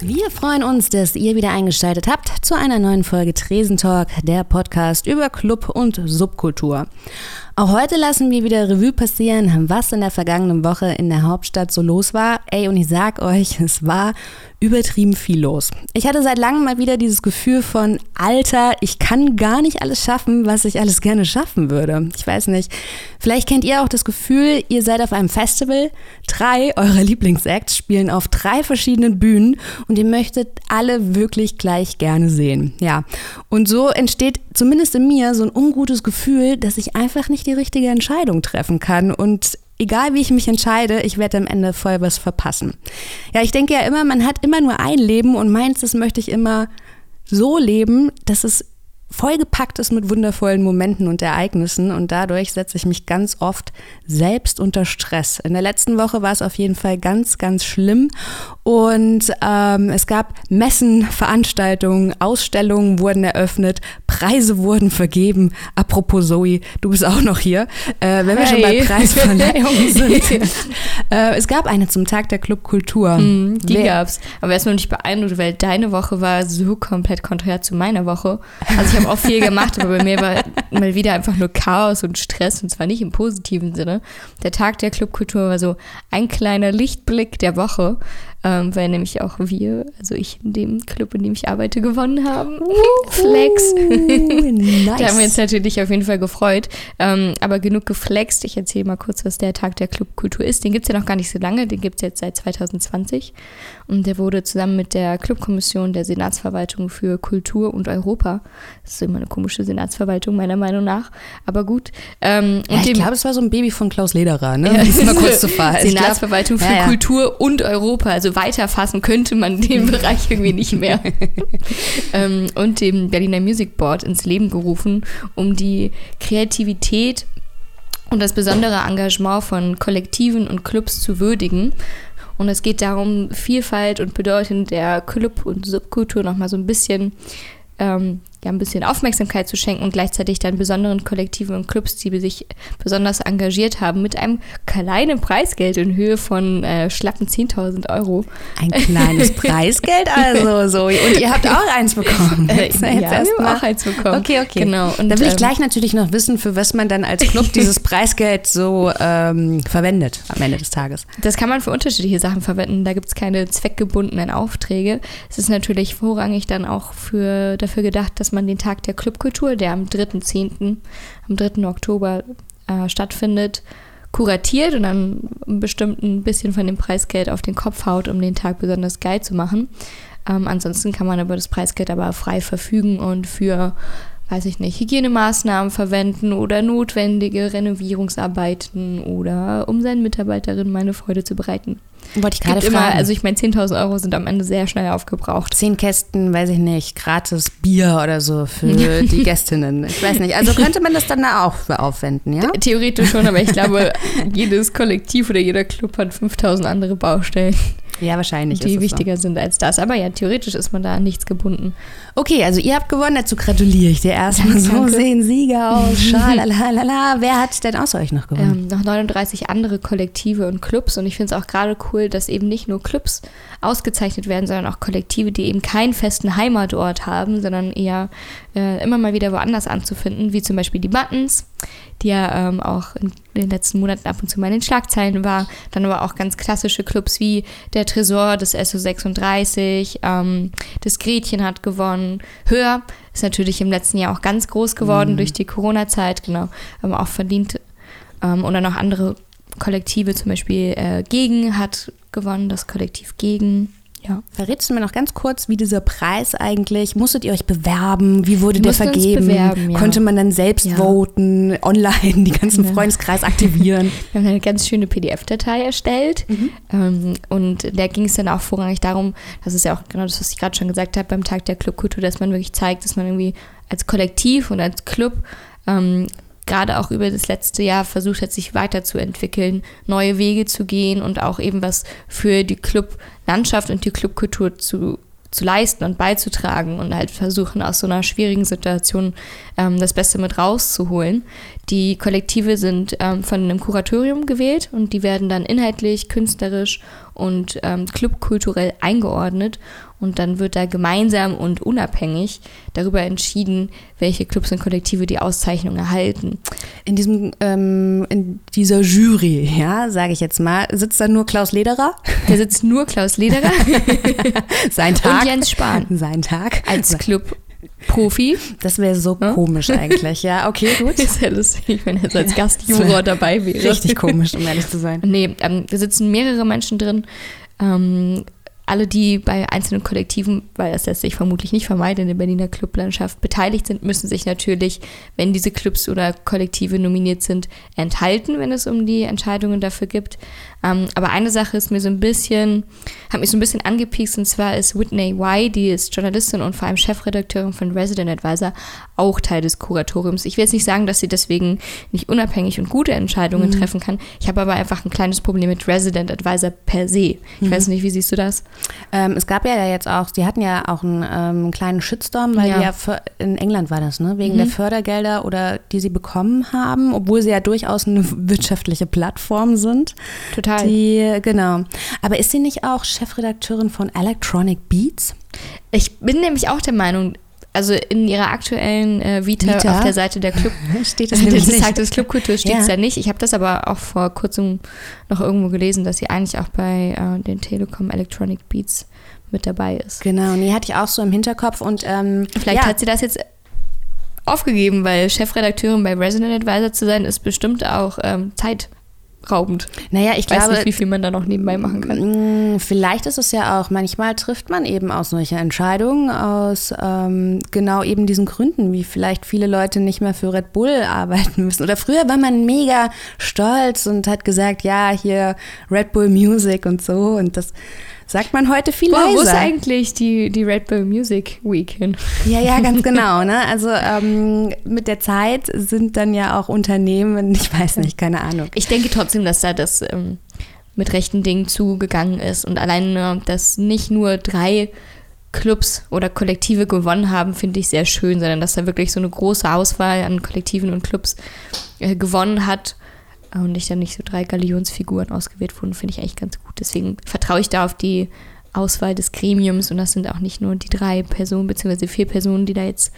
Wir freuen uns, dass ihr wieder eingeschaltet habt zu einer neuen Folge Tresentalk, der Podcast über Club und Subkultur. Auch heute lassen wir wieder Revue passieren, was in der vergangenen Woche in der Hauptstadt so los war. Ey, und ich sag euch, es war übertrieben viel los. Ich hatte seit langem mal wieder dieses Gefühl von, Alter, ich kann gar nicht alles schaffen, was ich alles gerne schaffen würde. Ich weiß nicht. Vielleicht kennt ihr auch das Gefühl, ihr seid auf einem Festival, drei eurer Lieblingsacts spielen auf drei verschiedenen Bühnen und ihr möchtet alle wirklich gleich gerne sehen. Ja. Und so entsteht zumindest in mir so ein ungutes Gefühl, dass ich einfach nicht die richtige Entscheidung treffen kann und egal wie ich mich entscheide, ich werde am Ende voll was verpassen. Ja, ich denke ja immer, man hat immer nur ein Leben und meins, das möchte ich immer so leben, dass es vollgepackt ist mit wundervollen Momenten und Ereignissen und dadurch setze ich mich ganz oft selbst unter Stress. In der letzten Woche war es auf jeden Fall ganz, ganz schlimm und ähm, es gab Messen, Veranstaltungen, Ausstellungen wurden eröffnet, Preise wurden vergeben. Apropos Zoe, du bist auch noch hier. Äh, wenn wir schon bei Preisverleihungen sind. äh, es gab eine zum Tag der Clubkultur. Mm, die Wer? gab's. Aber erstmal nicht beeindruckt, weil deine Woche war so komplett konträr zu meiner Woche. Also ich habe auch viel gemacht, aber bei mir war mal wieder einfach nur Chaos und Stress und zwar nicht im positiven Sinne. Der Tag der Clubkultur war so ein kleiner Lichtblick der Woche ähm, weil nämlich auch wir, also ich in dem Club, in dem ich arbeite, gewonnen haben. Flex. nice. da haben wir uns natürlich auf jeden Fall gefreut. Ähm, aber genug geflext. Ich erzähle mal kurz, was der Tag der Clubkultur ist. Den gibt es ja noch gar nicht so lange. Den gibt es jetzt seit 2020. Und der wurde zusammen mit der Clubkommission der Senatsverwaltung für Kultur und Europa, das ist immer eine komische Senatsverwaltung meiner Meinung nach, aber gut. Ähm, ja, ich glaube, es war so ein Baby von Klaus Lederer, ne? Ja, mal kurz zu fahren. Senatsverwaltung glaub, für ja, Kultur und Europa, also weiterfassen könnte man den Bereich irgendwie nicht mehr. ähm, und dem Berliner Music Board ins Leben gerufen, um die Kreativität und das besondere Engagement von Kollektiven und Clubs zu würdigen. Und es geht darum, Vielfalt und Bedeutung der Club- und Subkultur nochmal so ein bisschen ähm, ja, ein bisschen Aufmerksamkeit zu schenken und gleichzeitig dann besonderen Kollektiven und Clubs, die sich besonders engagiert haben, mit einem kleinen Preisgeld in Höhe von äh, schlappen 10.000 Euro. Ein kleines Preisgeld also so. Und ihr habt auch eins bekommen. Jetzt, ja, jetzt wir haben auch eins bekommen. Okay, okay. Genau. Und da will ich ähm, gleich natürlich noch wissen, für was man dann als Club dieses Preisgeld so ähm, verwendet am Ende des Tages. Das kann man für unterschiedliche Sachen verwenden. Da gibt es keine zweckgebundenen Aufträge. Es ist natürlich vorrangig dann auch für, dafür gedacht, dass man den Tag der Clubkultur, der am 3.10., am 3. Oktober äh, stattfindet, kuratiert und dann bestimmt ein bisschen von dem Preisgeld auf den Kopf haut, um den Tag besonders geil zu machen. Ähm, ansonsten kann man über das Preisgeld aber frei verfügen und für, weiß ich nicht, Hygienemaßnahmen verwenden oder notwendige Renovierungsarbeiten oder um seinen Mitarbeiterinnen meine Freude zu bereiten. Wollte ich gerade fragen. Immer, also ich meine, 10.000 Euro sind am Ende sehr schnell aufgebraucht. Zehn Kästen, weiß ich nicht, gratis Bier oder so für die Gästinnen. Ich weiß nicht. Also könnte man das dann da auch für aufwenden, ja? Theoretisch schon, aber ich glaube, jedes Kollektiv oder jeder Club hat 5.000 andere Baustellen. Ja, wahrscheinlich. Die wichtiger so. sind als das. Aber ja, theoretisch ist man da an nichts gebunden. Okay, also ihr habt gewonnen, dazu gratuliere ich dir erstmal. So sehen Sieger aus. Schalalala. Wer hat denn außer euch noch gewonnen? Ähm, noch 39 andere Kollektive und Clubs. Und ich finde es auch gerade cool, dass eben nicht nur Clubs ausgezeichnet werden, sondern auch Kollektive, die eben keinen festen Heimatort haben, sondern eher äh, immer mal wieder woanders anzufinden, wie zum Beispiel die Buttons, die ja ähm, auch in den letzten Monaten ab und zu mal in den Schlagzeilen war. Dann aber auch ganz klassische Clubs wie der Tresor, das SO36, ähm, das Gretchen hat gewonnen. Höher ist natürlich im letzten Jahr auch ganz groß geworden mhm. durch die Corona-Zeit, genau, aber auch verdient. Ähm, und dann noch andere Kollektive, zum Beispiel äh, Gegen hat gewonnen, das Kollektiv Gegen. Ja. Verrätst du mir noch ganz kurz, wie dieser Preis eigentlich, musstet ihr euch bewerben? Wie wurde der vergeben? Bewerben, ja. Konnte man dann selbst ja. voten, online, die ganzen ja. Freundeskreis aktivieren? Wir haben eine ganz schöne PDF-Datei erstellt mhm. ähm, und da ging es dann auch vorrangig darum, das ist ja auch genau das, was ich gerade schon gesagt habe beim Tag der Clubkultur, dass man wirklich zeigt, dass man irgendwie als Kollektiv und als Club ähm, gerade auch über das letzte Jahr versucht hat, sich weiterzuentwickeln, neue Wege zu gehen und auch eben was für die Clublandschaft und die Clubkultur zu, zu leisten und beizutragen und halt versuchen, aus so einer schwierigen Situation ähm, das Beste mit rauszuholen. Die Kollektive sind ähm, von einem Kuratorium gewählt und die werden dann inhaltlich, künstlerisch und ähm, clubkulturell eingeordnet. Und dann wird da gemeinsam und unabhängig darüber entschieden, welche Clubs und Kollektive die Auszeichnung erhalten. In diesem, ähm, in dieser Jury, ja, sage ich jetzt mal, sitzt da nur Klaus Lederer. Da sitzt nur Klaus Lederer. Sein Tag. Und Jens Spahn. Sein Tag. Als Club Profi. Das wäre so hm? komisch eigentlich. Ja, okay, gut. Das ist ja lustig, wenn er jetzt als Gastjuror dabei wäre. Richtig komisch, um ehrlich zu sein. Nee, ähm, da sitzen mehrere Menschen drin. Ähm, alle, die bei einzelnen Kollektiven, weil das lässt sich vermutlich nicht vermeiden in der Berliner Clublandschaft, beteiligt sind, müssen sich natürlich, wenn diese Clubs oder Kollektive nominiert sind, enthalten, wenn es um die Entscheidungen dafür gibt. Ähm, aber eine Sache ist mir so ein bisschen, hat mich so ein bisschen angepiekst, und zwar ist Whitney Y, die ist Journalistin und vor allem Chefredakteurin von Resident Advisor, auch Teil des Kuratoriums. Ich will jetzt nicht sagen, dass sie deswegen nicht unabhängig und gute Entscheidungen mhm. treffen kann. Ich habe aber einfach ein kleines Problem mit Resident Advisor per se. Ich mhm. weiß nicht, wie siehst du das? Ähm, es gab ja jetzt auch, sie hatten ja auch einen ähm, kleinen Shitstorm, weil ja. ja in England war das, ne? Wegen mhm. der Fördergelder oder die sie bekommen haben, obwohl sie ja durchaus eine wirtschaftliche Plattform sind. Total. Die, genau. Aber ist sie nicht auch Chefredakteurin von Electronic Beats? Ich bin nämlich auch der Meinung, also in ihrer aktuellen äh, Vita, Vita, auf der Seite der Club steht das des. Tag des Clubkultur steht es ja. ja. nicht. Ich habe das aber auch vor kurzem noch irgendwo gelesen, dass sie eigentlich auch bei äh, den Telekom Electronic Beats mit dabei ist. Genau, nee, hatte ich auch so im Hinterkopf und ähm, vielleicht ja. hat sie das jetzt aufgegeben, weil Chefredakteurin bei Resident Advisor zu sein ist bestimmt auch ähm, Zeit raubend. Naja, ich, weiß glaube, nicht, wie viel man da noch nebenbei machen kann. Mm, vielleicht ist es ja auch, manchmal trifft man eben auch solche Entscheidungen aus ähm, genau eben diesen Gründen, wie vielleicht viele Leute nicht mehr für Red Bull arbeiten müssen. Oder früher war man mega stolz und hat gesagt, ja, hier Red Bull Music und so und das sagt man heute viel Boah, leiser. Wo ist eigentlich die, die Red Bull Music Week hin? Ja, ja, ganz genau. Ne? Also ähm, mit der Zeit sind dann ja auch Unternehmen, ich weiß nicht, keine Ahnung. Ich denke trotzdem, dass da das ähm, mit rechten Dingen zugegangen ist und allein, dass nicht nur drei Clubs oder Kollektive gewonnen haben, finde ich sehr schön, sondern dass da wirklich so eine große Auswahl an Kollektiven und Clubs äh, gewonnen hat und nicht dann nicht so drei Galionsfiguren ausgewählt wurden, finde ich eigentlich ganz gut. Deswegen vertraue ich da auf die Auswahl des Gremiums und das sind auch nicht nur die drei Personen bzw. vier Personen, die da jetzt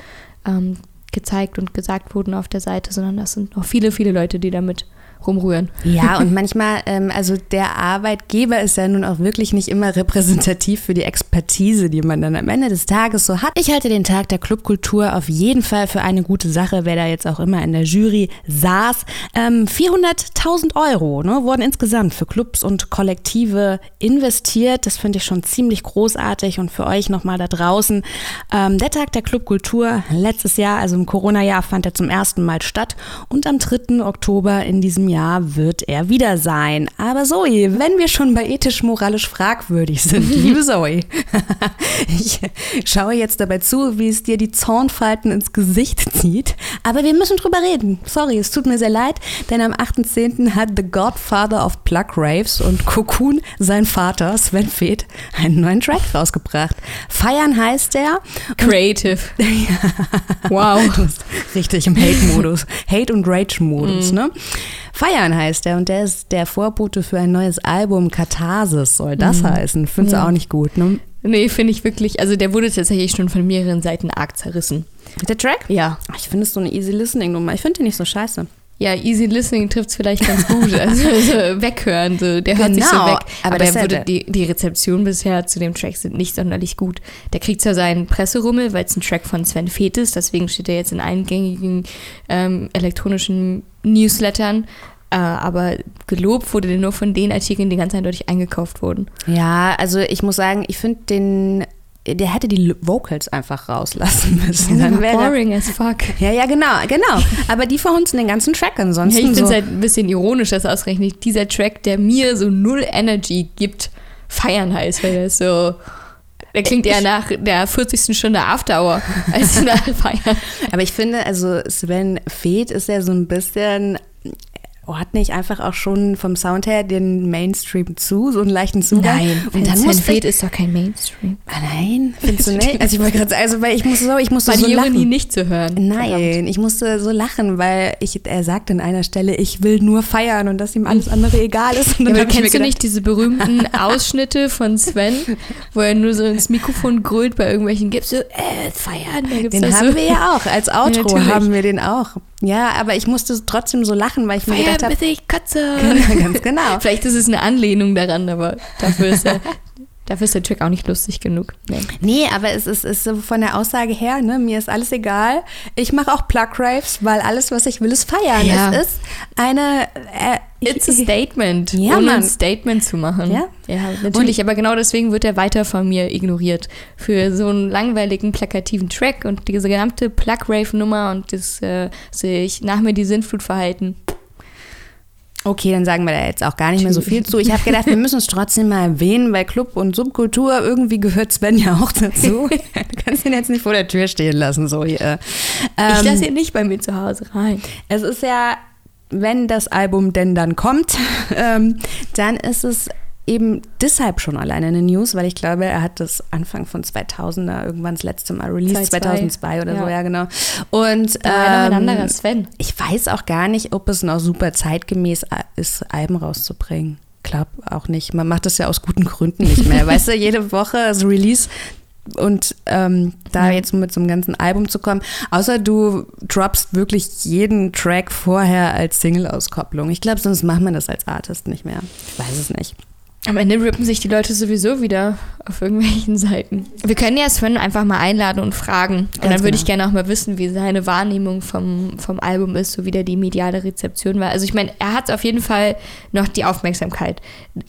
ähm, gezeigt und gesagt wurden auf der Seite, sondern das sind noch viele, viele Leute, die damit rumrühren. Ja, und manchmal, ähm, also der Arbeitgeber ist ja nun auch wirklich nicht immer repräsentativ für die Expertise, die man dann am Ende des Tages so hat. Ich halte den Tag der Clubkultur auf jeden Fall für eine gute Sache, wer da jetzt auch immer in der Jury saß. Ähm, 400.000 Euro ne, wurden insgesamt für Clubs und Kollektive investiert. Das finde ich schon ziemlich großartig und für euch nochmal da draußen. Ähm, der Tag der Clubkultur letztes Jahr, also im Corona-Jahr, fand er zum ersten Mal statt und am 3. Oktober in diesem Jahr Jahr wird er wieder sein. Aber Zoe, wenn wir schon bei ethisch-moralisch fragwürdig sind, liebe Zoe, ich schaue jetzt dabei zu, wie es dir die Zornfalten ins Gesicht zieht. Aber wir müssen drüber reden. Sorry, es tut mir sehr leid, denn am 8.10. hat The Godfather of Plug Raves und Cocoon, sein Vater, Sven Feth, einen neuen Track rausgebracht. Feiern heißt er. Creative. wow. richtig im Hate-Modus. Hate- und Rage-Modus, mm. ne? Feiern heißt er und der ist der Vorbote für ein neues Album. Katharsis soll das mhm. heißen. Findest du ja. auch nicht gut, ne? Nee, finde ich wirklich. Also der wurde tatsächlich schon von mehreren Seiten arg zerrissen. Der Track? Ja. Ich finde es so eine easy listening Nummer. Ich finde den nicht so scheiße. Ja, easy listening trifft es vielleicht ganz gut. Also, also weghören, so. der hört sich so genau, weg. Aber, aber wurde, die, die Rezeption bisher zu dem Track sind nicht sonderlich gut. Der kriegt zwar seinen Presserummel, weil es ein Track von Sven Feth ist, deswegen steht er jetzt in eingängigen ähm, elektronischen Newslettern. Äh, aber gelobt wurde der nur von den Artikeln, die ganz eindeutig eingekauft wurden. Ja, also ich muss sagen, ich finde den der hätte die Vocals einfach rauslassen müssen. Dann wäre boring as fuck. Ja, ja, genau, genau. Aber die verhunzen den ganzen Track ansonsten. Ja, ich finde es so. halt ein bisschen ironisch, dass ausgerechnet dieser Track, der mir so null Energy gibt, feiern heißt, weil er ist so. Der klingt eher nach der 40. Stunde After Hour als nach Feiern. Aber ich finde, also Sven Feth ist ja so ein bisschen ordne ich einfach auch schon vom Sound her den Mainstream zu, so einen leichten Zugang. Nein, und dann Feth ich, ist doch kein Mainstream. Ah, nein, findest du nicht? Also ich wollte gerade also weil ich musste so, ich musste War so die Ironie lachen. nicht zu hören. Nein, ich musste so lachen, weil ich, er sagt an einer Stelle, ich will nur feiern und dass ihm alles andere egal ist. Und Ja, dann aber kennst du nicht diese berühmten Ausschnitte von Sven, wo er nur so ins Mikrofon grölt bei irgendwelchen Gips, so, äh, feiern, da gibt's Den das haben wir ja auch, als Outro natürlich. haben wir den auch. Ja, aber ich musste trotzdem so lachen, weil ich mir gedacht Feiern, habe, ich kotze. ganz genau. Vielleicht ist es eine Anlehnung daran, aber dafür ist er, dafür ist der Trick auch nicht lustig genug. Nee. Nee, aber es ist, ist so von der Aussage her, ne, mir ist alles egal. Ich mache auch Plug Raves, weil alles, was ich will, ist feiern. Ja. Es ist eine. Äh, It's a statement, Ja, Mann. ein Statement zu machen. Ja. ja natürlich, aber genau deswegen wird er weiter von mir ignoriert. Für so einen langweiligen, plakativen Track und diese gesamte Plug-Rave-Nummer und das äh, sich nach mir die Sinnflut verhalten. Okay, dann sagen wir da jetzt auch gar nicht mehr so viel zu. Ich habe gedacht, wir müssen es trotzdem mal erwähnen, weil Club und Subkultur, irgendwie gehört Sven ja auch dazu. du kannst ihn jetzt nicht vor der Tür stehen lassen, so hier. ich Ähm, lasse ihn nicht bei mir zu Hause rein. Es ist ja, wenn das Album denn dann kommt, ähm, dann ist es eben deshalb schon alleine eine News, weil ich glaube, er hat das Anfang von 2000er irgendwann das letzte Mal released, 2002. 2002 oder so, Ja. ja genau. Und ähm, anderer Sven. ich weiß auch gar nicht, ob es noch super zeitgemäß ist, Alben rauszubringen. Glaub auch nicht. Man macht das ja aus guten Gründen nicht mehr. weißt du, jede Woche ist Release und ähm, da jetzt mit so einem ganzen Album zu kommen, außer du droppst wirklich jeden Track vorher als Single-Auskopplung. Ich glaube, sonst macht man das als Artist nicht mehr. Ich weiß es nicht. Am Ende rippen sich die Leute sowieso wieder auf irgendwelchen Seiten. Wir können ja Sven einfach mal einladen und fragen. Und dann Ganz würde genau. ich gerne auch mal wissen, wie seine Wahrnehmung vom, vom Album ist, so wie der die mediale Rezeption war. Also ich meine, er hat auf jeden Fall noch die Aufmerksamkeit.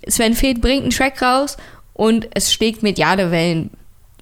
Sven Feth bringt einen Track raus und es schlägt mediale Wellen.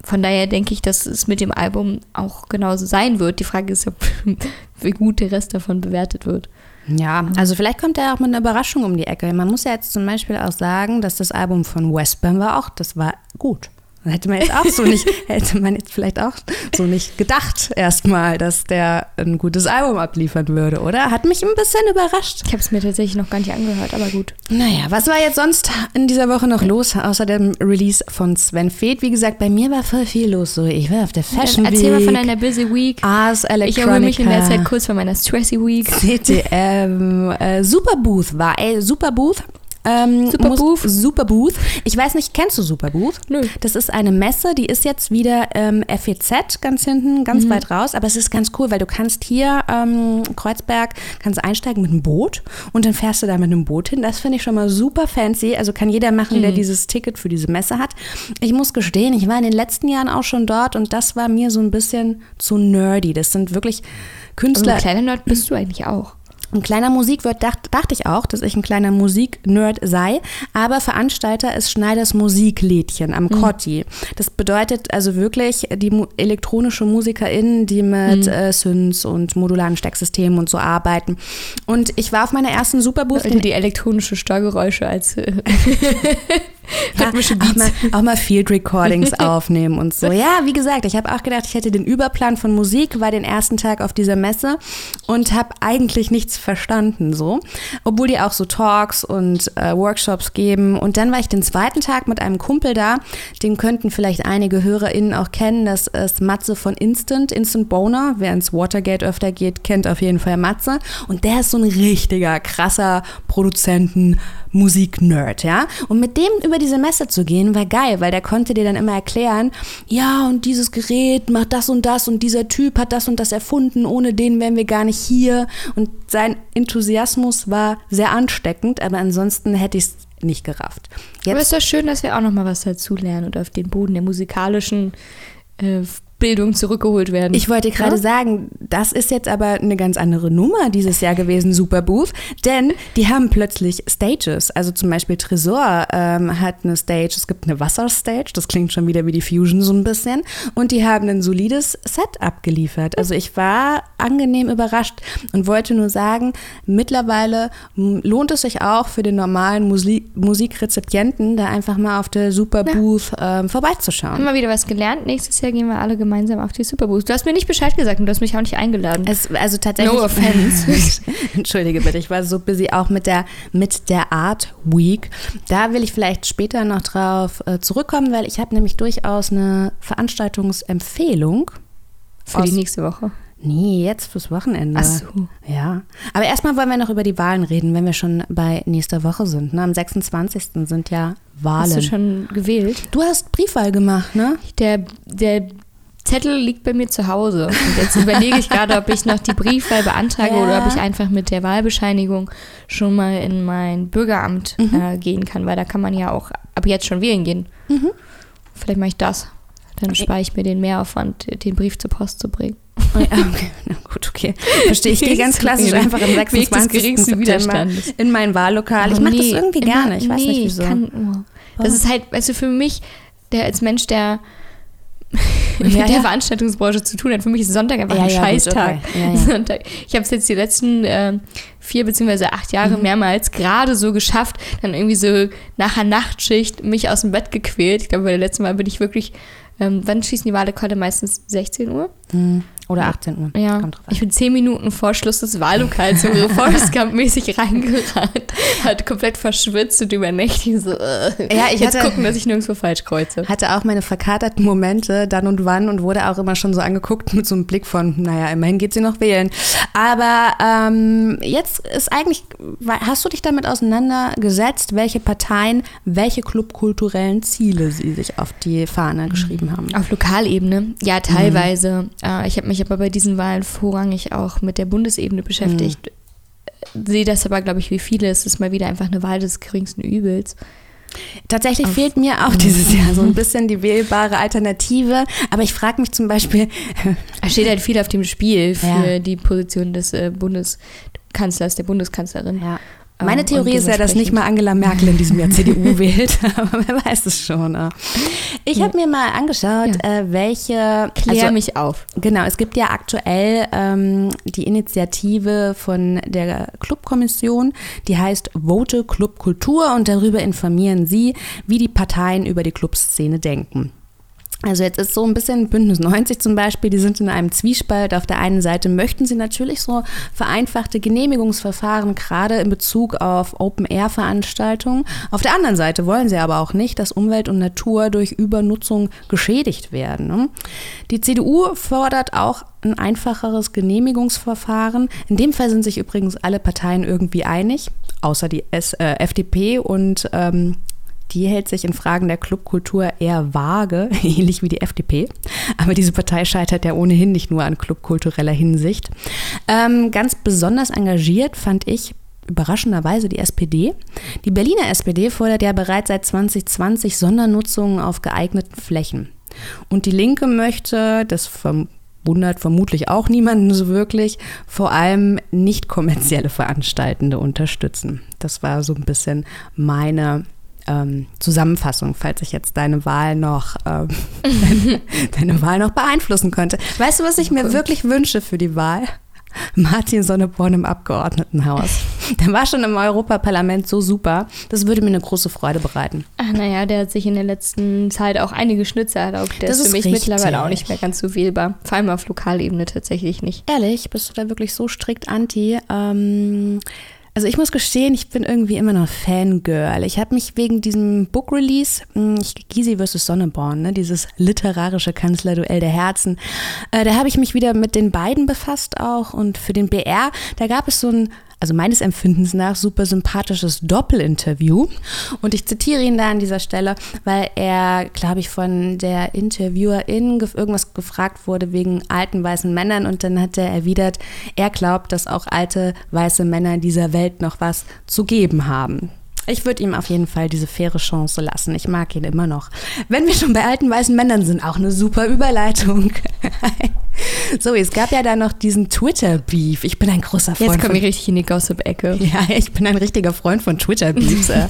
Von daher denke ich, dass es mit dem Album auch genauso sein wird. Die Frage ist, ob, wie gut der Rest davon bewertet wird. Ja, also vielleicht kommt er auch mit einer Überraschung um die Ecke. Man muss ja jetzt zum Beispiel auch sagen, dass das Album von Westbam war auch, das war gut. Hätte man jetzt auch so nicht, hätte man jetzt vielleicht auch so nicht gedacht erstmal, dass der ein gutes Album abliefern würde, oder? Hat mich ein bisschen überrascht. Ich habe es mir tatsächlich noch gar nicht angehört, aber gut. Naja, was war jetzt sonst in dieser Woche noch los, außer dem Release von Sven Feth? Wie gesagt, bei mir war voll viel los. So, ich war auf der Fashion Dann Week. erzähl mal von deiner Busy Week. Ars Ich erhole mich in der Electronica. Zeit kurz von meiner Stressy Week. CTM, äh, Superbooth war, ey, Superbooth. Ähm, Superbooth? Superbooth. Ich weiß nicht, kennst du Superbooth? Nö. Das ist eine Messe, die ist jetzt wieder ähm, FEZ ganz hinten, ganz weit raus, aber es ist ganz cool, weil du kannst hier ähm, Kreuzberg, kannst einsteigen mit einem Boot und dann fährst du da mit einem Boot hin. Das finde ich schon mal super fancy. Also kann jeder machen, der dieses Ticket für diese Messe hat. Ich muss gestehen, ich war in den letzten Jahren auch schon dort und das war mir so ein bisschen zu nerdy. Das sind wirklich Also Künstler. ein kleiner Nerd bist du eigentlich auch. Ein kleiner Musikwirt dacht, dachte ich auch, dass ich ein kleiner Musiknerd sei, aber Veranstalter ist Schneiders Musiklädchen am Kotti. Das bedeutet also wirklich die mu elektronische MusikerInnen, die mit äh, Synths und modularen Stecksystemen und so arbeiten. Und ich war auf meiner ersten Superbooth. Die, die elektronische Steuergeräusche als rhythmische auch, mal, auch mal Field Recordings aufnehmen und so. Ja, wie gesagt, ich habe auch gedacht, ich hätte den Überplan von Musik, war den ersten Tag auf dieser Messe und habe eigentlich nichts verstanden so, obwohl die auch so Talks und äh, Workshops geben. Und dann war ich den zweiten Tag mit einem Kumpel da, den könnten vielleicht einige HörerInnen auch kennen. Das ist Matze von Instant, Instant Boner. Wer ins Watergate öfter geht, kennt auf jeden Fall Matze. Und der ist so ein richtiger, krasser Produzenten, Musik-Nerd, ja. Und mit dem über diese Messe zu gehen, war geil, weil der konnte dir dann immer erklären, ja, und dieses Gerät macht das und das und dieser Typ hat das und das erfunden, ohne den wären wir gar nicht hier. Und sein Enthusiasmus war sehr ansteckend, aber ansonsten hätte ich es nicht gerafft. Aber Jetzt es ist doch schön, dass wir auch noch mal was dazulernen und auf den Boden der musikalischen äh, Bildung zurückgeholt werden. Ich wollte gerade Ja? sagen, das ist jetzt aber eine ganz andere Nummer dieses Jahr gewesen, Superbooth, denn die haben plötzlich Stages. Also zum Beispiel Tresor ähm, hat eine Stage, es gibt eine Wasserstage, das klingt schon wieder wie die Fusion so ein bisschen, und die haben ein solides Set abgeliefert. Also ich war angenehm überrascht und wollte nur sagen, mittlerweile lohnt es sich auch für den normalen Musik Musikrezipient da einfach mal auf der Superbooth ähm, Haben vorbeizuschauen. wir wieder was gelernt. Nächstes Jahr gehen wir alle gemeinsam auf die Superboost. Du hast mir nicht Bescheid gesagt und du hast mich auch nicht eingeladen. Es, also tatsächlich. No offense. Entschuldige bitte, ich war so busy auch mit der, mit der Art Week. Da will ich vielleicht später noch drauf äh, zurückkommen, weil ich habe nämlich durchaus eine Veranstaltungsempfehlung. Für die nächste Woche. Nee, jetzt fürs Wochenende. Ach so. Ja. Aber erstmal wollen wir noch über die Wahlen reden, wenn wir schon bei nächster Woche sind. Ne? Am 26. sind ja Wahlen. Hast du schon gewählt? Du hast Briefwahl gemacht, ne? Der, der Zettel liegt bei mir zu Hause. Und jetzt überlege ich gerade, ob ich noch die Briefwahl beantrage Ja. oder ob ich einfach mit der Wahlbescheinigung schon mal in mein Bürgeramt äh, gehen kann, weil da kann man ja auch ab jetzt schon wählen gehen. Vielleicht mache ich das. Dann spare ich mir den Mehraufwand, den Brief zur Post zu bringen. Oh ja, okay. Na gut, okay. Verstehe ich. Gehe ganz klassisch einfach am des 26. geringsten September in mein Wahllokal. ich Oh, mache das nee, irgendwie immer- gerne. Ich weiß nee, nicht wieso. Kann, oh. Das ist halt, du, für mich, der als Mensch, der Ja, mit der ja. Veranstaltungsbranche zu tun hat, für mich ist Sonntag einfach ein ja, gut, Scheißtag. okay. Ich habe es jetzt die letzten ähm, vier beziehungsweise acht Mhm. Jahre mehrmals gerade so geschafft, dann irgendwie so nach einer Nachtschicht mich aus dem Bett gequält. Ich glaube, bei der letzten Mal bin ich wirklich, ähm, wann schießen die Wahllokale meistens 16 Uhr? Hm. Oder 18 Uhr. Ja, ich bin zehn Minuten vor Schluss des Wahllokals so Forrest Gump-mäßig reingerannt, halt komplett verschwitzt und übernächtig so, äh, Ja, ich jetzt hatte- gucken, dass ich nirgendwo falsch kreuze. Hatte auch meine verkaterten Momente dann und wann und wurde auch immer schon so angeguckt mit so einem Blick von, naja, immerhin geht sie noch wählen. Aber ähm, jetzt ist eigentlich, hast du dich damit auseinandergesetzt, welche Parteien, welche clubkulturellen Ziele sie sich auf die Fahne geschrieben haben? Auf Lokalebene, ja, teilweise. Äh, ich habe mich aber bei diesen Wahlen vorrangig auch mit der Bundesebene beschäftigt. Sehe das aber, glaube ich, wie viele. Es ist mal wieder einfach eine Wahl des geringsten Übels. Tatsächlich fehlt mir auch dieses Jahr so ein bisschen die wählbare Alternative. Aber ich frage mich zum Beispiel, Es steht halt viel auf dem Spiel für Ja. die Position des äh, Bundeskanzlers, der Bundeskanzlerin. ja. Meine Ähm, Theorie ist ja, dass nicht mal Angela Merkel in diesem Jahr CDU wählt, aber wer weiß es schon. ne? Ich habe mir mal angeschaut, äh, welche. Klär also, mich auf. Genau, es gibt ja aktuell ähm, die Initiative von der Clubkommission, die heißt Vote Club Kultur und darüber informieren sie, wie die Parteien über die Clubszene denken. Also jetzt ist so ein bisschen Bündnis 90 zum Beispiel, die sind in einem Zwiespalt. Auf der einen Seite möchten sie natürlich so vereinfachte Genehmigungsverfahren, gerade in Bezug auf Open-Air-Veranstaltungen. Auf der anderen Seite wollen sie aber auch nicht, dass Umwelt und Natur durch Übernutzung geschädigt werden. ne? Die CDU fordert auch ein einfacheres Genehmigungsverfahren. In dem Fall sind sich übrigens alle Parteien irgendwie einig, außer die S äh, FDP und ähm, die hält sich in Fragen der Clubkultur eher vage, ähnlich wie die FDP. Aber diese Partei scheitert ja ohnehin nicht nur an clubkultureller Hinsicht. Ähm, ganz besonders engagiert fand ich überraschenderweise die SPD. Die Berliner SPD fordert ja bereits seit 2020 Sondernutzungen auf geeigneten Flächen. Und die Linke möchte, das verwundert vermutlich auch niemanden so wirklich, vor allem nicht kommerzielle Veranstaltende unterstützen. Das war so ein bisschen meine ähm, Zusammenfassung, falls ich jetzt deine Wahl noch ähm, deine, deine Wahl noch beeinflussen könnte. Weißt du, was ich mir wirklich wünsche für die Wahl? Martin Sonneborn im Abgeordnetenhaus. Der war schon im Europaparlament so super. Das würde mir eine große Freude bereiten. Ach naja, der hat sich in der letzten Zeit auch einige Schnitze erlaubt. Der Das ist für mich mittlerweile auch richtig. nicht mehr ganz so wählbar. Vor allem auf Lokalebene tatsächlich nicht. Ehrlich, bist du da wirklich so strikt anti? Ähm, also ich muss gestehen, ich bin irgendwie immer noch Fangirl. Ich habe mich wegen diesem Book Release, ich- Gysi vs. Sonneborn, ne, dieses literarische Kanzlerduell der Herzen, äh, da habe ich mich wieder mit den beiden befasst auch und für den BR, da gab es so ein also meines Empfindens nach, super sympathisches Doppelinterview. Und ich zitiere ihn da an dieser Stelle, weil er, glaube ich, von der Interviewerin irgendwas gefragt wurde wegen alten weißen Männern und dann hat er erwidert, er glaubt, dass auch alte weiße Männer dieser Welt noch was zu geben haben. Ich würde ihm auf jeden Fall diese faire Chance lassen. Ich mag ihn immer noch. Wenn wir schon bei alten weißen Männern sind, auch eine super Überleitung. so, es gab ja da noch diesen Twitter-Beef. Ich bin ein großer Freund Jetzt komme ich richtig in die Gossip-Ecke. ja, ich bin ein richtiger Freund von Twitter-Beefs.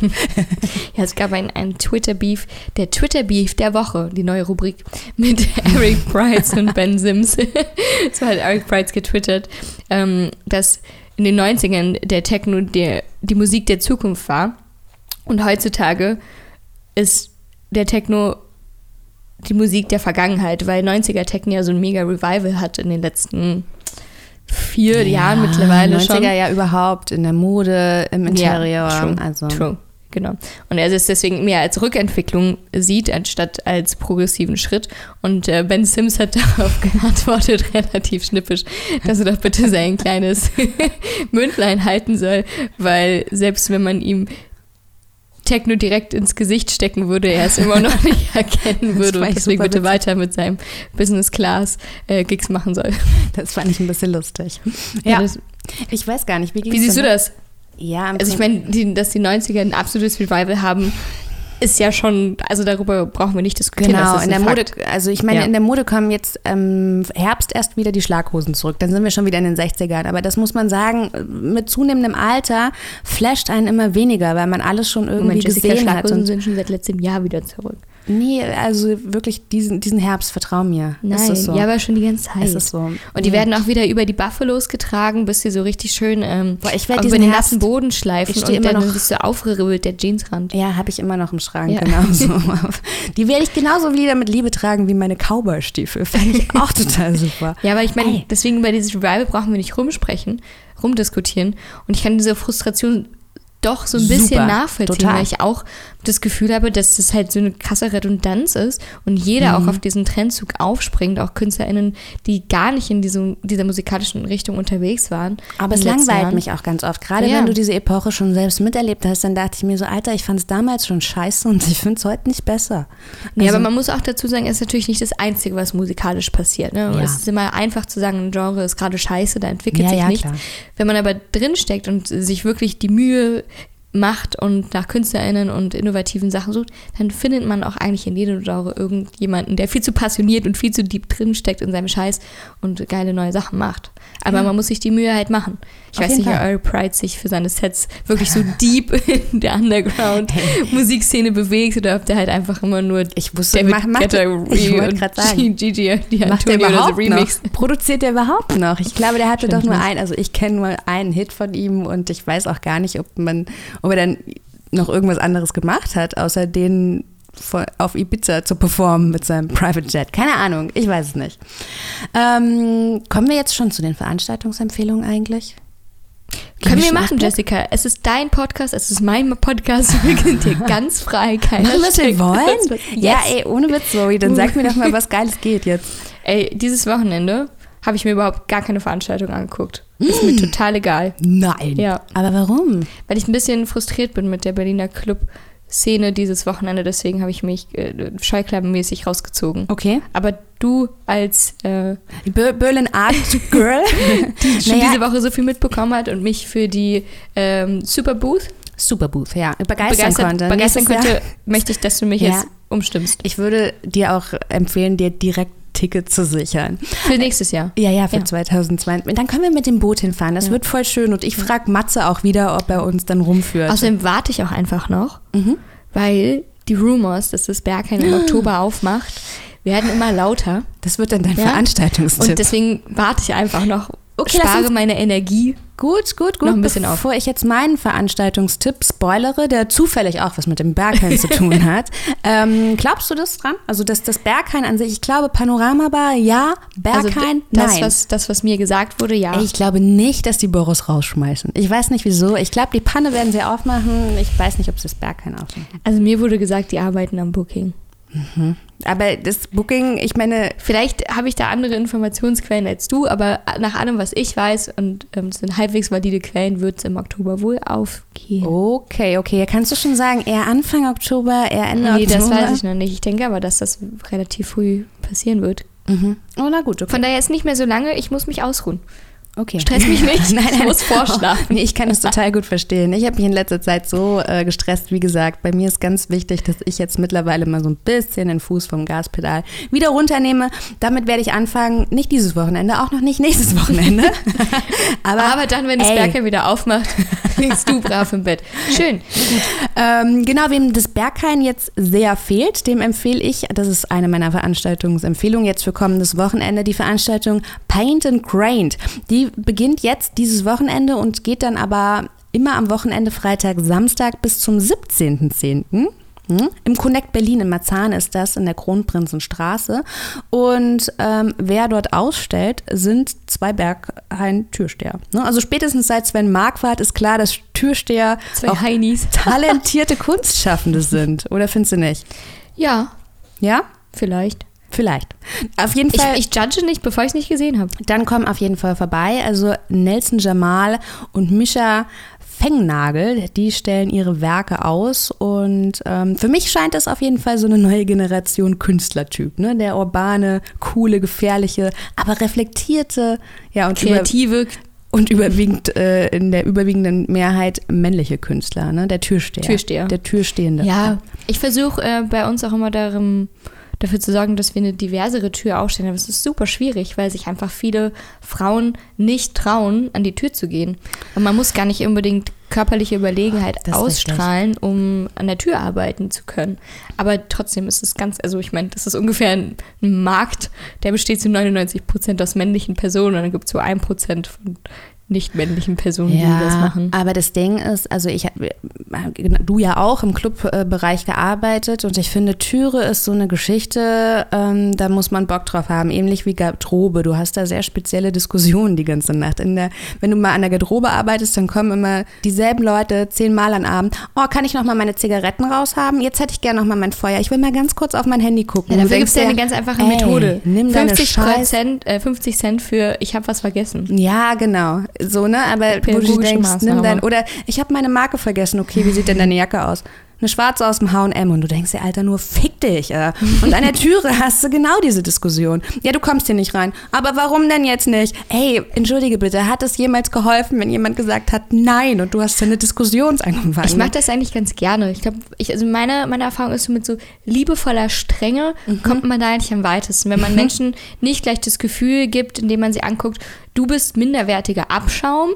Ja, es gab einen, einen Twitter-Beef, der Twitter-Beef der Woche, die neue Rubrik mit Eric Price und Ben Sims. so hat Eric Price getwittert, ähm, dass in den 90ern der Techno der, die Musik der Zukunft war und heutzutage ist der Techno die Musik der Vergangenheit, weil 90er Techno ja so ein mega Revival hat in den letzten vier ja, Jahren mittlerweile 90er schon. 90er ja überhaupt in der Mode, im Interieur. Ja, true, also. true. Genau. Und er es deswegen mehr als Rückentwicklung sieht, anstatt als progressiven Schritt. Und äh, Ben Sims hat darauf geantwortet, relativ schnippisch, dass er doch bitte sein kleines Mündlein halten soll, weil selbst wenn man ihm Techno direkt ins Gesicht stecken würde, er es immer noch nicht erkennen würde und deswegen bitte witzig. weiter mit seinem Business Class äh, Gigs machen soll. Das fand ich ein bisschen lustig. Ja, ja ich weiß gar nicht, wie, wie siehst du das? Ja, also ich meine, dass die 90er ein absolutes Revival haben, ist ja schon, also darüber brauchen wir nicht diskutieren. Genau, in der Mode, also ich meine, ja. in der Mode kommen jetzt ähm, Herbst erst wieder die Schlaghosen zurück. Dann sind wir schon wieder in den 60ern. Aber das muss man sagen, mit zunehmendem Alter flasht einen immer weniger, weil man alles schon irgendwie Moment, gesehen Jessica, hat. Schlaghosen sind schon seit letztem Jahr wieder zurück. Nee, also wirklich diesen, diesen Herbst, vertrau mir. Nein, so. ja, aber schon die ganze Zeit. Ist so. Und die ja. werden auch wieder über die Buffalos getragen, bis sie so richtig schön ähm, Boah, ich über den Herbst, nassen Boden schleifen und dann noch, ist so aufgeribbelt der Jeansrand. Ja, habe ich immer noch im Schrank, ja. genauso. die werde ich genauso wieder mit Liebe tragen wie meine Cowboy-Stiefel. Fände ich auch total super. Ja, aber ich meine, deswegen bei diesem Revival brauchen wir nicht rumsprechen, rumdiskutieren. Und ich kann diese Frustration doch so ein bisschen Super, nachvollziehen, total. weil ich auch das Gefühl habe, dass das halt so eine krasse Redundanz ist und jeder mhm. auch auf diesen Trendzug aufspringt, auch KünstlerInnen, die gar nicht in diesem, dieser musikalischen Richtung unterwegs waren. Aber es langweilt Jahren. mich auch ganz oft. Gerade ja. wenn du diese Epoche schon selbst miterlebt hast, dann dachte ich mir so, Alter, ich fand es damals schon scheiße und ich finde es heute nicht besser. Also, ja, aber man muss auch dazu sagen, es ist natürlich nicht das Einzige, was musikalisch passiert. Ne? Ja. Es ist immer einfach zu sagen, ein Genre ist gerade scheiße, da entwickelt ja, sich nichts. Wenn man aber drinsteckt und sich wirklich die Mühe macht und nach KünstlerInnen und innovativen Sachen sucht, dann findet man auch eigentlich in jedem Genre irgendjemanden, der viel zu passioniert und viel zu deep drin steckt in seinem Scheiß und geile neue Sachen macht. Aber ja. man muss sich die Mühe halt machen. Ich Auf weiß nicht, ob Earl Pride sich für seine Sets wirklich so deep in der Underground-Musikszene bewegt oder ob der halt einfach immer nur ich wusste, David mach, macht, Guetta ich wollte gerade sagen, Gigi, die macht der überhaupt so Remix. Noch? Produziert der überhaupt noch? Ich glaube, der hatte Stimmt doch nur einen, also ich kenne nur einen Hit von ihm und ich weiß auch gar nicht, ob man, ob er dann noch irgendwas anderes gemacht hat, außer den auf Ibiza zu performen mit seinem Private Jet. Keine Ahnung, ich weiß es nicht. Ähm, kommen wir jetzt schon zu den Veranstaltungsempfehlungen eigentlich? Können wir machen, Jessica. Es ist dein Podcast, es ist mein Podcast. Wir sind hier ganz frei. Keiner Machen was wir wollen? Yes. Ja, ey, ohne Witz, Zoe. Dann sag mir doch mal, was Geiles geht jetzt. Ey, dieses Wochenende habe ich mir überhaupt gar keine Veranstaltung angeguckt. Ist mir total egal. Nein. Ja. Aber warum? Weil ich ein bisschen frustriert bin mit der Berliner Club. Szene dieses Wochenende, deswegen habe ich mich äh, scheuklappenmäßig rausgezogen. Okay. Aber du als äh, Berlin Art Girl, die schon naja. diese Woche so viel mitbekommen hat und mich für die ähm, Superbooth Superbooth, ja, begeistern Begeistert, konnte. Begeistern könnte, möchte ich, dass du mich ja. jetzt umstimmst. Ich würde dir auch empfehlen, dir direkt Ticket zu sichern. Für nächstes Jahr? Ja, ja, für ja. 2022. Dann können wir mit dem Boot hinfahren. Das ja. wird voll schön. Und ich frage Matze auch wieder, ob er uns dann rumführt. Außerdem warte ich auch einfach noch, mhm. weil die Rumors, dass das Berghain im Oktober aufmacht, werden immer lauter. Das wird dann dein ja? Veranstaltungstipp. Und deswegen warte ich einfach noch Okay, spare meine Energie. Gut, gut, gut. Noch ein bisschen Bevor auf. ich jetzt meinen Veranstaltungstipp spoilere, der zufällig auch was mit dem Berghain zu tun hat. Ähm, glaubst du das dran? Also dass das Berghain an sich, ich glaube Panoramabar, ja, Berghain, also das, nein. Was, das, was mir gesagt wurde, ja. Ich glaube nicht, dass die Boris rausschmeißen. Ich weiß nicht wieso. Ich glaube, die Panne werden sie aufmachen. Ich weiß nicht, ob sie das Berghain aufmachen. Also mir wurde gesagt, die arbeiten am Booking. Mhm. Aber das Booking, ich meine. Vielleicht habe ich da andere Informationsquellen als du, aber nach allem, was ich weiß, und ähm, es sind halbwegs valide Quellen, wird es im Oktober wohl aufgehen. Okay, okay. Kannst du schon sagen, eher Anfang Oktober, eher Ende nee, Oktober? Nee, das weiß ich noch nicht. Ich denke aber, dass das relativ früh passieren wird. Mhm. Oh, na gut. Okay. Von daher ist nicht mehr so lange, ich muss mich ausruhen. Okay. Stress mich nicht. nein, nein, ich muss vorschlafen. nee, ich kann es total gut verstehen. Ich habe mich in letzter Zeit so äh, gestresst, wie gesagt. Bei mir ist ganz wichtig, dass ich jetzt mittlerweile mal so ein bisschen den Fuß vom Gaspedal wieder runternehme. Damit werde ich anfangen, nicht dieses Wochenende, auch noch nicht nächstes Wochenende. Aber, Aber dann, wenn das Bergheim wieder aufmacht, liegst du brav im Bett. Schön. Ähm, genau, wem das Berghain jetzt sehr fehlt, dem empfehle ich, das ist eine meiner Veranstaltungsempfehlungen jetzt für kommendes Wochenende, die Veranstaltung Paint and Craned. Die beginnt jetzt dieses Wochenende und geht dann aber immer am Wochenende Freitag, Samstag bis zum 17.10. Hm? Im Connect Berlin in Marzahn ist das in der Kronprinzenstraße. Und ähm, wer dort ausstellt, sind zwei Berghain-Türsteher. Ne? Also spätestens seit Sven Marquardt ist klar, dass Türsteher Zwei auch Heinis. talentierte Kunstschaffende sind. Oder findest du nicht? Ja, Ja? vielleicht. Vielleicht. Auf jeden Ich, Fall. ich judge nicht, bevor ich es nicht gesehen habe. Dann kommen auf jeden Fall vorbei. Also Nelson Jamal und Mischa Fengnagel, die stellen ihre Werke aus. Und ähm, für mich scheint das auf jeden Fall so eine neue Generation Künstlertyp. Ne? Der urbane, coole, gefährliche, aber reflektierte, ja, und, Kreative und überwiegend äh, in der überwiegenden Mehrheit männliche Künstler, ne? Der Türsteher. Türsteher. Der Türstehende. Ja, ich versuche äh, bei uns auch immer darum, dafür zu sorgen, dass wir eine diversere Tür aufstellen. Aber es ist super schwierig, weil sich einfach viele Frauen nicht trauen, an die Tür zu gehen. Und man muss gar nicht unbedingt körperliche Überlegenheit Das ausstrahlen, um an der Tür arbeiten zu können. Aber trotzdem ist es ganz, also ich meine, das ist ungefähr ein, ein Markt, der besteht zu 99 Prozent aus männlichen Personen und dann gibt es so ein Prozent von nicht männlichen Personen, die das machen. aber das Ding ist, also ich habe du ja auch im Clubbereich gearbeitet und ich finde, Türe ist so eine Geschichte, ähm, da muss man Bock drauf haben, ähnlich wie Garderobe. Du hast da sehr spezielle Diskussionen die ganze Nacht. In der, wenn du mal an der Garderobe arbeitest, dann kommen immer dieselben Leute zehnmal an Abend. Oh, kann ich noch mal meine Zigaretten raushaben? Jetzt hätte ich gerne noch mal mein Feuer. Ich will mal ganz kurz auf mein Handy gucken. Ja, dafür gibt es ja eine ganz einfache ey, Methode. Nimm deine 50, Scheiß Prozent, äh, 50 Cent für ich habe was vergessen. Ja, genau. So, ne? Aber wo du denkst, nimm dein. Oder ich habe meine Marke vergessen. Okay, wie sieht denn deine Jacke aus? Eine schwarze aus dem HM und du denkst dir, Alter, nur fick dich. Äh. Und an der Türe hast du genau diese Diskussion. Ja, du kommst hier nicht rein. Aber warum denn jetzt nicht? Ey, entschuldige bitte, hat es jemals geholfen, wenn jemand gesagt hat, nein und du hast eine Diskussion angefangen? Ich mag das eigentlich ganz gerne. Ich glaube, also meine, meine Erfahrung ist so mit so liebevoller Strenge Mhm. kommt man da eigentlich am weitesten. Wenn man Menschen nicht gleich das Gefühl gibt, indem man sie anguckt, du bist minderwertiger Abschaum,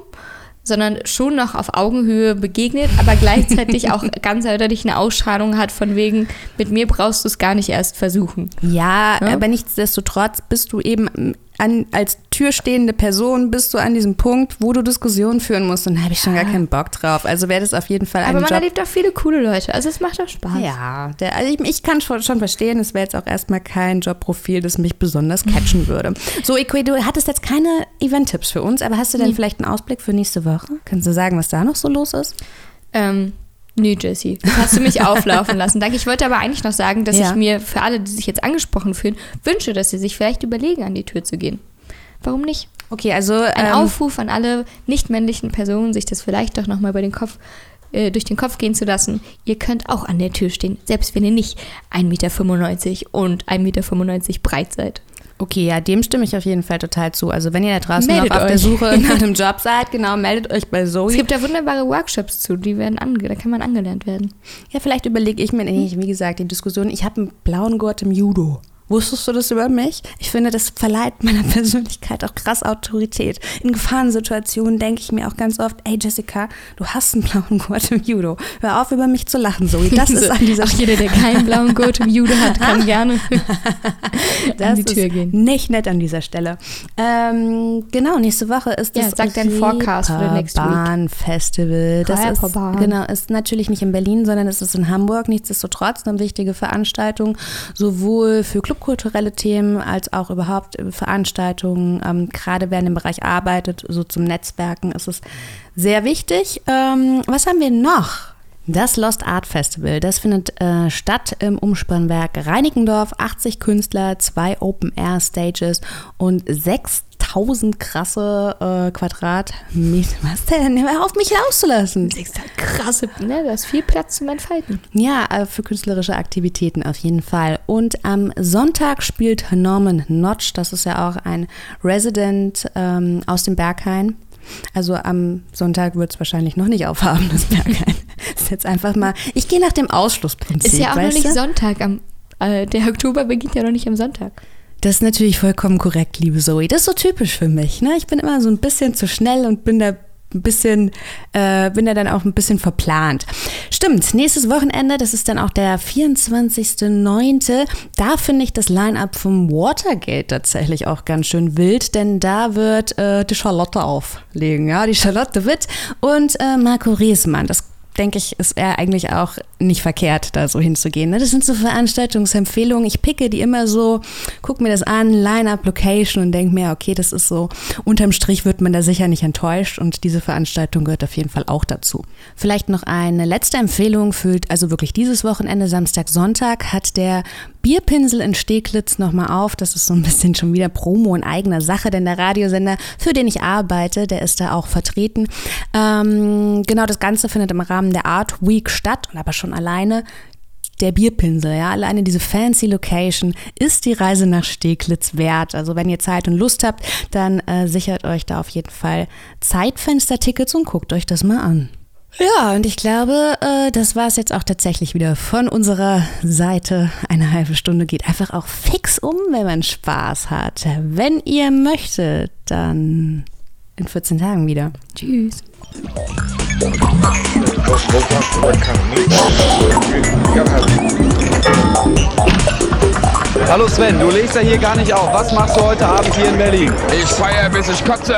sondern schon noch auf Augenhöhe begegnet, aber gleichzeitig auch ganz eindeutig eine Ausstrahlung hat von wegen, mit mir brauchst du es gar nicht erst versuchen. Ja, Ja? aber nichtsdestotrotz bist du eben an, als türstehende Person bist du an diesem Punkt, wo du Diskussionen führen musst. Und da habe ich schon gar keinen Bock drauf. Also wäre das auf jeden Fall ein Aber man Job. erlebt auch viele coole Leute. Also es macht auch Spaß. Ja, der, also ich, ich kann schon, schon verstehen, es wäre jetzt auch erstmal kein Jobprofil, das mich besonders catchen würde. So, Equi, du hattest jetzt keine Event-Tipps für uns, aber hast du denn vielleicht einen Ausblick für nächste Woche? Kannst du sagen, was da noch so los ist? Ähm, nee, Jessie, das hast du mich auflaufen lassen. Danke. Ich wollte aber eigentlich noch sagen, dass Ja. ich mir für alle, die sich jetzt angesprochen fühlen, wünsche, dass sie sich vielleicht überlegen, an die Tür zu gehen. Warum nicht? Okay, also Ein ähm, Aufruf an alle nicht-männlichen Personen, sich das vielleicht doch nochmal über den Kopf, äh, durch den Kopf gehen zu lassen. Ihr könnt auch an der Tür stehen, selbst wenn ihr nicht 1,95 Meter und 1,95 Meter breit seid. Okay, ja, dem stimme ich auf jeden Fall total zu. Also wenn ihr da draußen Meldet noch auf der. Suche nach einem Job seid, genau, meldet euch bei Es Zoe. gibt da wunderbare Workshops zu, die werden ange da kann man angelernt werden. Ja, vielleicht überlege ich mir, wie gesagt, die Diskussion, ich habe einen blauen Gurt im Judo. Wusstest du das über mich? Ich finde, das verleiht meiner Persönlichkeit auch krass Autorität. In Gefahrensituationen denke ich mir auch ganz oft, ey Jessica, du hast einen blauen Gurt im Judo. Hör auf, über mich zu lachen, Zoe. Das ist an dieser Auch jeder, der keinen blauen Gurt im Judo hat, kann gerne an die Tür ist gehen. nicht nett an dieser Stelle. Ähm, genau, nächste Woche ist Ja, das sag deinen Forecast für next. Reeperbahn Festival. Das ist, genau, ist natürlich nicht in Berlin, sondern es ist in Hamburg. Nichtsdestotrotz eine wichtige Veranstaltung, sowohl für clubkulturelle Themen als auch überhaupt Veranstaltungen. Ähm, gerade wer in dem Bereich arbeitet, so zum Netzwerken, ist es sehr wichtig. Ähm, was haben wir noch? Das Lost Art Festival, das findet äh, statt im Umspannwerk Reinickendorf. 80 Künstler, zwei Open-Air-Stages und 6000 krasse äh, Quadratmeter. Was denn? Hör auf, mich rauszulassen. krasse, ne, da ist viel Platz zum Entfalten. Ja, äh, für künstlerische Aktivitäten auf jeden Fall. Und am Sonntag spielt Norman Notch, das ist ja auch ein Resident ähm, aus dem Berghain. Also am Sonntag wird es wahrscheinlich noch nicht aufhaben, das Berghain. Das ist jetzt einfach mal, ich gehe nach dem Ausschlussprinzip. Ist ja auch noch nicht du? Sonntag. Am, äh, der Oktober beginnt ja noch nicht am Sonntag. Das ist natürlich vollkommen korrekt, liebe Zoe. Das ist so typisch für mich. Ne? Ich bin immer so ein bisschen zu schnell und bin da ein bisschen, äh, bin da dann auch ein bisschen verplant. Stimmt, nächstes Wochenende, das ist dann auch der 24.09. Da finde ich das Line-Up vom Watergate tatsächlich auch ganz schön wild, denn da wird äh, die Charlotte auflegen. Ja, die Charlotte Witt und äh, Marco Riesmann. Das denke ich, ist er eigentlich auch nicht verkehrt, da so hinzugehen. Ne? Das sind so Veranstaltungsempfehlungen. Ich picke die immer so, gucke mir das an, Line-Up, Location und denke mir, okay, das ist so, unterm Strich wird man da sicher nicht enttäuscht und diese Veranstaltung gehört auf jeden Fall auch dazu. Vielleicht noch eine letzte Empfehlung für, also wirklich dieses Wochenende, Samstag, Sonntag, hat der Bierpinsel in Steglitz nochmal auf. Das ist so ein bisschen schon wieder Promo in eigener Sache, denn der Radiosender, für den ich arbeite, der ist da auch vertreten. Ähm, genau, das Ganze findet im Rahmen der Art Week statt und aber schon alleine der Bierpinsel, ja, alleine diese fancy Location ist die Reise nach Steglitz wert. Also wenn ihr Zeit und Lust habt, dann äh, sichert euch da auf jeden Fall Zeitfenster-Tickets und guckt euch das mal an. Ja, und ich glaube, äh, das war es jetzt auch tatsächlich wieder von unserer Seite. Eine halbe Stunde geht einfach auch fix um, wenn man Spaß hat. Wenn ihr möchtet, dann in 14 Tagen wieder. Tschüss. Hallo Sven, du legst ja hier gar nicht auf. Was machst du heute Abend hier in Berlin? Ich feiere, bis ich kotze.